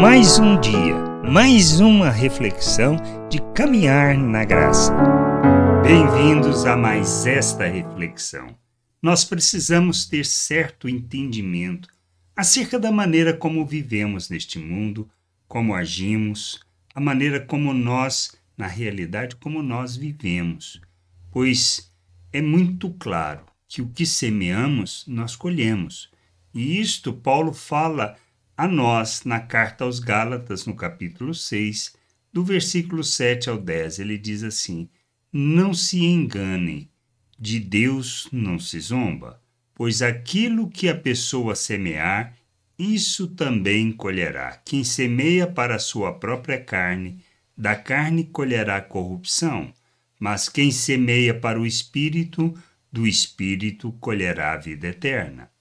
Mais um dia, mais uma reflexão de caminhar na graça. Bem-vindos a mais esta reflexão. Nós precisamos ter certo entendimento acerca da maneira como vivemos neste mundo, como agimos, a maneira como nós, na realidade, como nós vivemos. Pois é muito claro que o que semeamos, nós colhemos. E isto Paulo fala a nós na carta aos Gálatas, no capítulo 6, do versículo 7 ao 10. Ele diz assim: Não se enganem, de Deus não se zomba, pois aquilo que a pessoa semear, isso também colherá. Quem semeia para a sua própria carne, da carne colherá corrupção, mas quem semeia para o espírito, do espírito colherá a vida eterna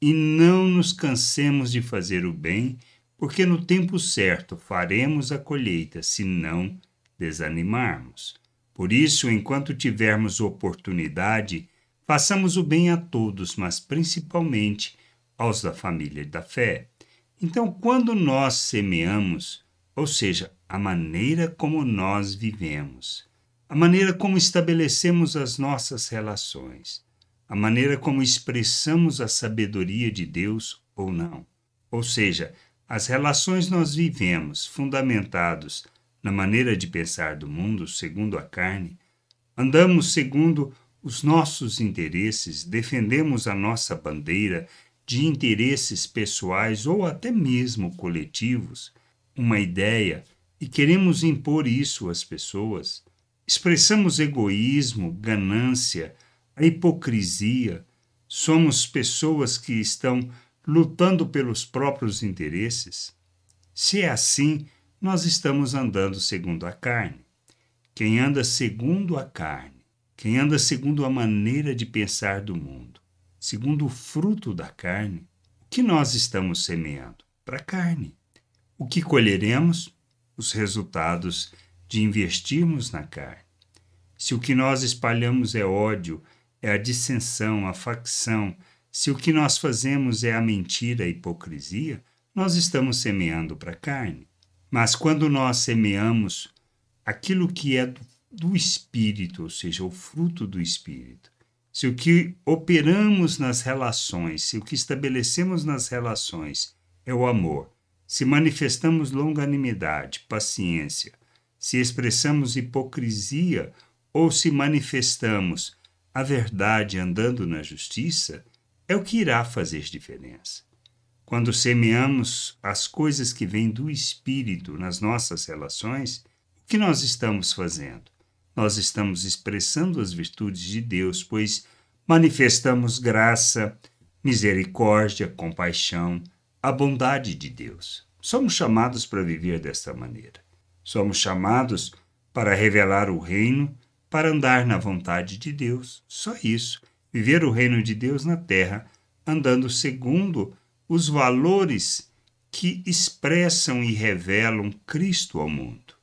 e não nos cansemos de fazer o bem, porque no tempo certo faremos a colheita, se não desanimarmos. Por isso, enquanto tivermos oportunidade, façamos o bem a todos, mas principalmente aos da família da fé. Então, quando nós semeamos, ou seja, a maneira como nós vivemos, a maneira como estabelecemos as nossas relações, a maneira como expressamos a sabedoria de Deus ou não. Ou seja, as relações nós vivemos fundamentados na maneira de pensar do mundo segundo a carne, andamos segundo os nossos interesses, defendemos a nossa bandeira de interesses pessoais ou até mesmo coletivos, uma ideia e queremos impor isso às pessoas, expressamos egoísmo, ganância, a hipocrisia, somos pessoas que estão lutando pelos próprios interesses? Se é assim, nós estamos andando segundo a carne. Quem anda segundo a carne, quem anda segundo a maneira de pensar do mundo, segundo o fruto da carne, o que nós estamos semeando? Para a carne. O que colheremos? Os resultados de investirmos na carne. Se o que nós espalhamos é ódio, é a dissensão, a facção, se o que nós fazemos é a mentira, a hipocrisia, nós estamos semeando para a carne. Mas quando nós semeamos aquilo que é do, do espírito, ou seja, o fruto do espírito, se o que operamos nas relações, se o que estabelecemos nas relações é o amor, se manifestamos longanimidade, paciência, se expressamos hipocrisia ou se manifestamos a verdade andando na justiça é o que irá fazer diferença. Quando semeamos as coisas que vêm do Espírito nas nossas relações, o que nós estamos fazendo? Nós estamos expressando as virtudes de Deus, pois manifestamos graça, misericórdia, compaixão, a bondade de Deus. Somos chamados para viver desta maneira. Somos chamados para revelar o reino para andar na vontade de Deus. Só isso. Viver o reino de Deus na terra, andando segundo os valores que expressam e revelam Cristo ao mundo.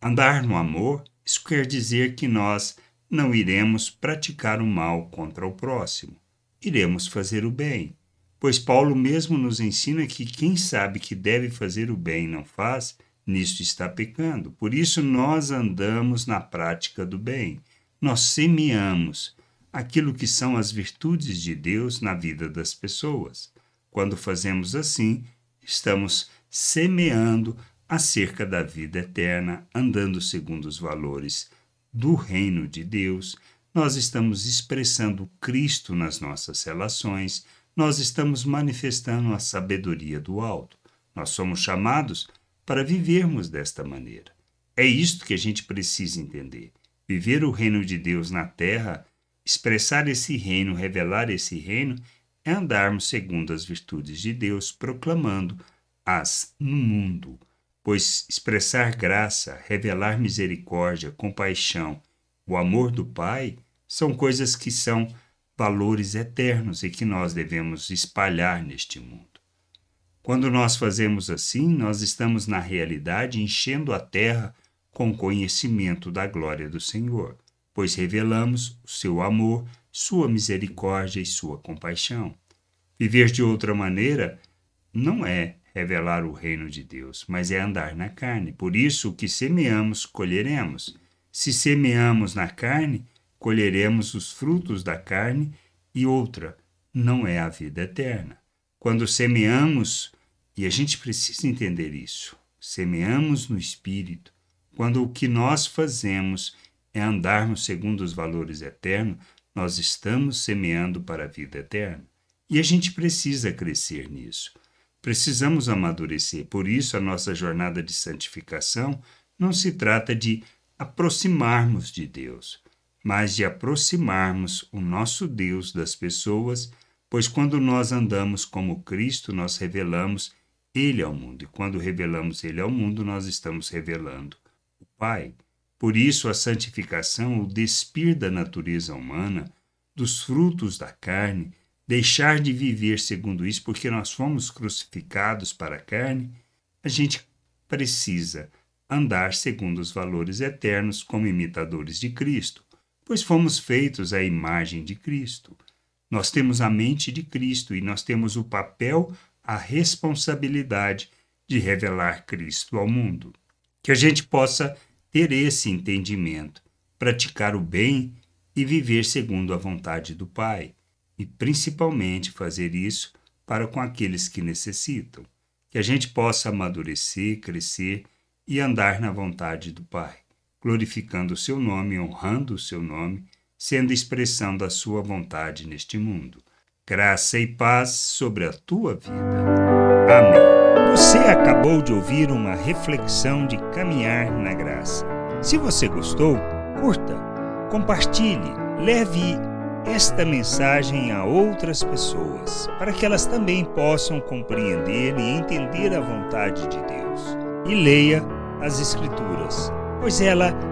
Andar no amor, isso quer dizer que nós não iremos praticar o mal contra o próximo. Iremos fazer o bem. Pois Paulo mesmo nos ensina que quem sabe que deve fazer o bem e não faz, nisto está pecando. Por isso nós andamos na prática do bem. Nós semeamos aquilo que são as virtudes de Deus na vida das pessoas. Quando fazemos assim, estamos semeando acerca da vida eterna, andando segundo os valores do reino de Deus. Nós estamos expressando Cristo nas nossas relações, nós estamos manifestando a sabedoria do alto. Nós somos chamados para vivermos desta maneira. É isto que a gente precisa entender. Viver o reino de Deus na terra, expressar esse reino, revelar esse reino, é andarmos segundo as virtudes de Deus, proclamando-as no mundo. Pois expressar graça, revelar misericórdia, compaixão, o amor do Pai, são coisas que são valores eternos e que nós devemos espalhar neste mundo. Quando nós fazemos assim, nós estamos na realidade enchendo a terra com conhecimento da glória do Senhor, pois revelamos o seu amor, sua misericórdia e sua compaixão. Viver de outra maneira não é revelar o reino de Deus, mas é andar na carne. Por isso, o que semeamos, colheremos. Se semeamos na carne, colheremos os frutos da carne, e outra, não é a vida eterna. Quando semeamos, e a gente precisa entender isso, semeamos no espírito, quando o que nós fazemos é andarmos segundo os valores eternos, nós estamos semeando para a vida eterna. E a gente precisa crescer nisso. Precisamos amadurecer. Por isso, a nossa jornada de santificação não se trata de aproximarmos de Deus, mas de aproximarmos o nosso Deus das pessoas, pois quando nós andamos como Cristo, nós revelamos Ele ao mundo. E quando revelamos Ele ao mundo, nós estamos revelando o Pai. Por isso, a santificação, o despir da natureza humana, dos frutos da carne, deixar de viver segundo isso, porque nós fomos crucificados para a carne, a gente precisa andar segundo os valores eternos como imitadores de Cristo, pois fomos feitos à imagem de Cristo. Nós temos a mente de Cristo e nós temos o papel, a responsabilidade de revelar Cristo ao mundo. Que a gente possa ter esse entendimento, praticar o bem e viver segundo a vontade do Pai, e principalmente fazer isso para com aqueles que necessitam, que a gente possa amadurecer, crescer e andar na vontade do Pai, glorificando o seu nome, honrando o seu nome, sendo expressão da sua vontade neste mundo. Graça e paz sobre a tua vida. Amém. Você acabou de ouvir uma reflexão de caminhar na graça. Se você gostou, curta, compartilhe, leve esta mensagem a outras pessoas, para que elas também possam compreender e entender a vontade de Deus. E leia as Escrituras, pois ela é